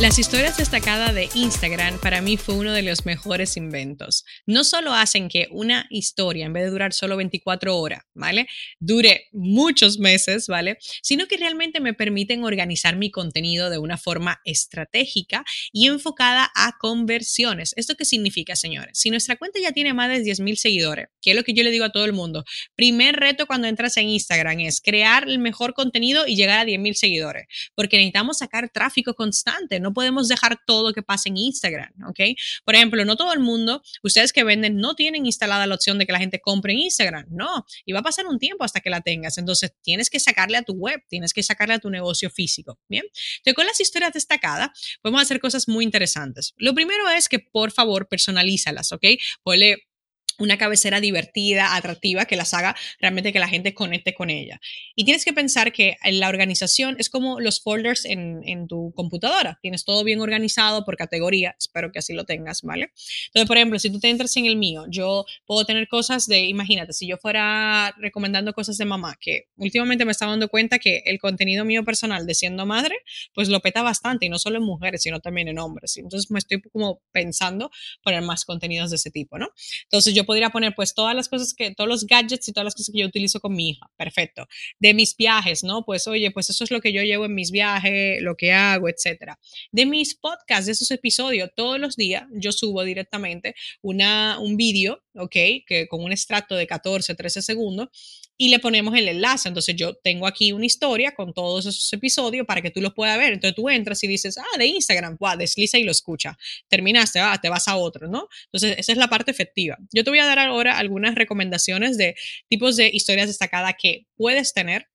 Las historias destacadas de Instagram para mí fue uno de los mejores inventos. No solo hacen que una historia, en vez de durar solo 24 horas, ¿vale? Dure muchos meses, ¿vale? Sino que realmente me permiten organizar mi contenido de una forma estratégica y enfocada a conversiones. ¿Esto qué significa, señores? Si nuestra cuenta ya tiene más de 10.000 seguidores, que es lo que yo le digo a todo el mundo, primer reto cuando entras en Instagram es crear el mejor contenido y llegar a 10.000 seguidores, porque necesitamos sacar tráfico constante, no podemos dejar todo que pase en Instagram, ¿ok? Por ejemplo, no todo el mundo, ustedes que venden, no tienen instalada la opción de que la gente compre en Instagram, no, y va a pasar un tiempo hasta que la tengas, entonces tienes que sacarle a tu web, tienes que sacarle a tu negocio físico, ¿bien? Entonces, con las historias destacadas, podemos hacer cosas muy interesantes. Lo primero es que, por favor, personalízalas, ¿ok? Ponle una cabecera divertida, atractiva, que las haga realmente que la gente conecte con ella. Y tienes que pensar que la organización es como los folders en, en, tu computadora. Tienes todo bien organizado por categoría, espero que así lo tengas, ¿vale? Entonces, por ejemplo, si tú te entras en el mío, yo puedo tener cosas de, imagínate, si yo fuera recomendando cosas de mamá, que últimamente me estaba dando cuenta que el contenido mío personal de siendo madre, pues lo peta bastante, y no solo en mujeres, sino también en hombres. Entonces, me estoy como pensando poner más contenidos de ese tipo, ¿no? Entonces, yo podría poner pues todas las cosas que, todos los gadgets y todas las cosas que yo utilizo con mi hija. Perfecto. De mis viajes, ¿no? Pues oye, pues eso es lo que yo llevo en mis viajes, lo que hago, etcétera. De mis podcasts, de esos episodios, todos los días yo subo directamente una, un vídeo, ¿ok? Que con un extracto de 14, 13 segundos y le ponemos el enlace. Entonces yo tengo aquí una historia con todos esos episodios para que tú los puedas ver. Entonces tú entras y dices, ah, de Instagram, wow, desliza y lo escucha. Terminaste, ah, te vas a otro, ¿no? Entonces esa es la parte efectiva. Yo te voy a dar ahora algunas recomendaciones de tipos de historias destacadas que puedes tener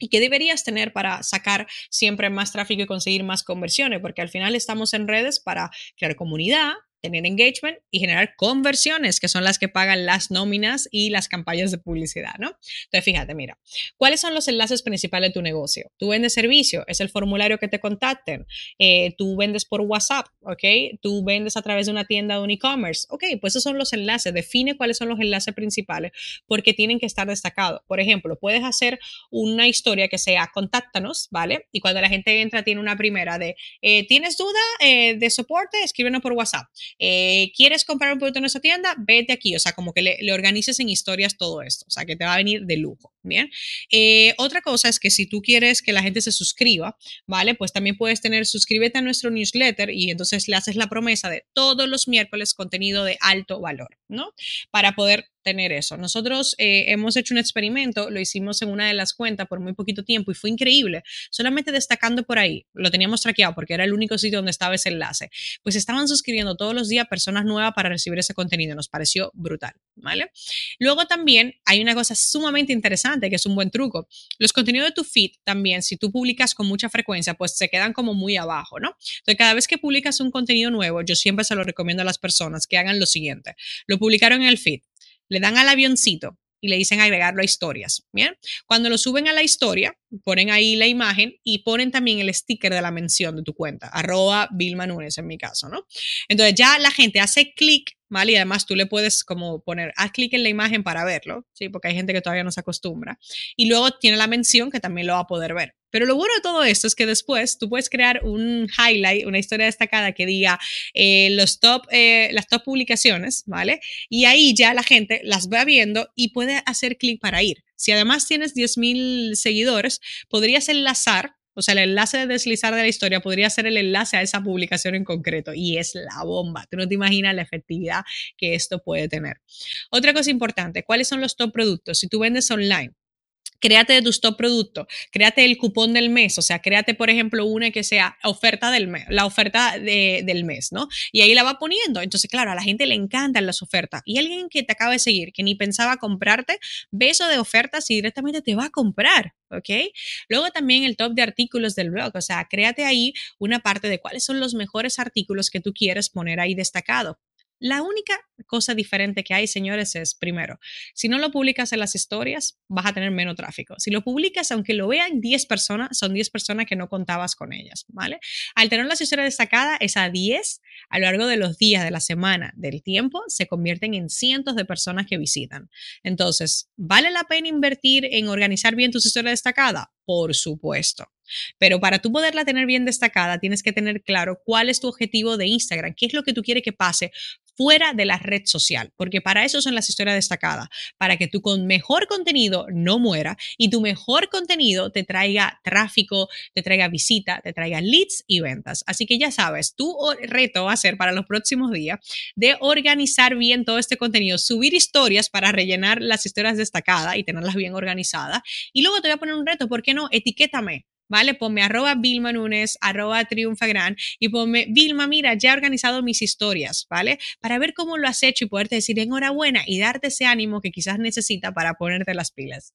y que deberías tener para sacar siempre más tráfico y conseguir más conversiones, porque al final estamos en redes para crear comunidad, tener engagement y generar conversiones, que son las que pagan las nóminas y las campañas de publicidad, ¿no? Entonces, fíjate, mira, ¿cuáles son los enlaces principales de tu negocio? Tú vendes servicio, es el formulario que te contacten, eh, tú vendes por WhatsApp, ¿ok? Tú vendes a través de una tienda de un e-commerce, ¿ok? Pues esos son los enlaces, define cuáles son los enlaces principales porque tienen que estar destacados. Por ejemplo, puedes hacer una historia que sea contáctanos, ¿vale? Y cuando la gente entra tiene una primera de, eh, ¿tienes duda eh, de soporte? Escríbenos por WhatsApp. Eh, ¿Quieres comprar un producto en nuestra tienda? Vete aquí, o sea, como que le, organices en historias todo esto, o sea, que te va a venir de lujo, ¿bien? Eh, otra cosa es que si tú quieres que la gente se suscriba, ¿vale? Pues también puedes tener, suscríbete a nuestro newsletter y entonces le haces la promesa de todos los miércoles contenido de alto valor, ¿no? Para poder tener eso. Nosotros eh, hemos hecho un experimento, lo hicimos en una de las cuentas por muy poquito tiempo y fue increíble. Solamente destacando por ahí, lo teníamos traqueado porque era el único sitio donde estaba ese enlace. Pues estaban suscribiendo todos los días personas nuevas para recibir ese contenido. Nos pareció brutal, ¿vale? Luego también hay una cosa sumamente interesante que es un buen truco. Los contenidos de tu feed también, si tú publicas con mucha frecuencia, pues se quedan como muy abajo, ¿no? Entonces, cada vez que publicas un contenido nuevo, yo siempre se lo recomiendo a las personas que hagan lo siguiente. Lo publicaron en el feed le dan al avioncito y le dicen agregarlo a historias. Bien, cuando lo suben a la historia, ponen ahí la imagen y ponen también el sticker de la mención de tu cuenta, arroba Vilma Núñez en mi caso, ¿no? Entonces ya la gente hace clic, ¿vale? Y además tú le puedes como poner, haz clic en la imagen para verlo, ¿sí? Porque hay gente que todavía no se acostumbra. Y luego tiene la mención que también lo va a poder ver. Pero lo bueno de todo esto es que después tú puedes crear un highlight, una historia destacada que diga eh, los top, eh, las top publicaciones, ¿vale? Y ahí ya la gente las va viendo y puede hacer clic para ir. Si además tienes 10.000 seguidores, podrías enlazar o sea, el enlace de deslizar de la historia podría ser el enlace a esa publicación en concreto y es la bomba. Tú no te imaginas la efectividad que esto puede tener. Otra cosa importante, ¿cuáles son los top productos? Si tú vendes online, créate de tus top productos, créate el cupón del mes, o sea, créate, por ejemplo, una que sea oferta del mes, la oferta del mes, ¿no? Y ahí la va poniendo. Entonces, claro, a la gente le encantan las ofertas. Y alguien que te acaba de seguir, que ni pensaba comprarte, ve eso de ofertas y directamente te va a comprar. ¿ok? Luego también el top de artículos del blog, o sea, créate ahí una parte de cuáles son los mejores artículos que tú quieres poner ahí destacado. La única cosa diferente que hay, señores, es, primero, si no lo publicas en las historias, vas a tener menos tráfico. Si lo publicas, aunque lo vean 10 personas, son 10 personas que no contabas con ellas, ¿vale? Al tener las historias destacadas, esas 10 a lo largo de los días, de la semana, del tiempo, se convierten en cientos de personas que visitan. Entonces, ¿vale la pena invertir en organizar bien tus historias destacadas? Por supuesto. Pero para tú poderla tener bien destacada, tienes que tener claro cuál es tu objetivo de Instagram, qué es lo que tú quieres que pase fuera de la red social, porque para eso son las historias destacadas, para que tú con mejor contenido no muera y tu mejor contenido te traiga tráfico, te traiga visita, te traiga leads y ventas. Así que ya sabes, tu reto va a ser para los próximos días de organizar bien todo este contenido, subir historias para rellenar las historias destacadas y tenerlas bien organizadas. Y luego te voy a poner un reto, ¿por qué no? Etiquétame ¿vale? Ponme arroba Vilma Nunes, arroba Triunfa Gran y ponme, Vilma, mira, ya he organizado mis historias, ¿vale? Para ver cómo lo has hecho y poderte decir enhorabuena y darte ese ánimo que quizás necesita para ponerte las pilas.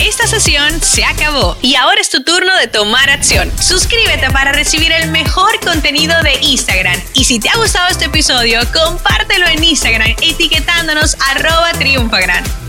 Esta sesión se acabó y ahora es tu turno de tomar acción. Suscríbete para recibir el mejor contenido de Instagram. Y si te ha gustado este episodio, compártelo en Instagram etiquetándonos arroba triunfagran.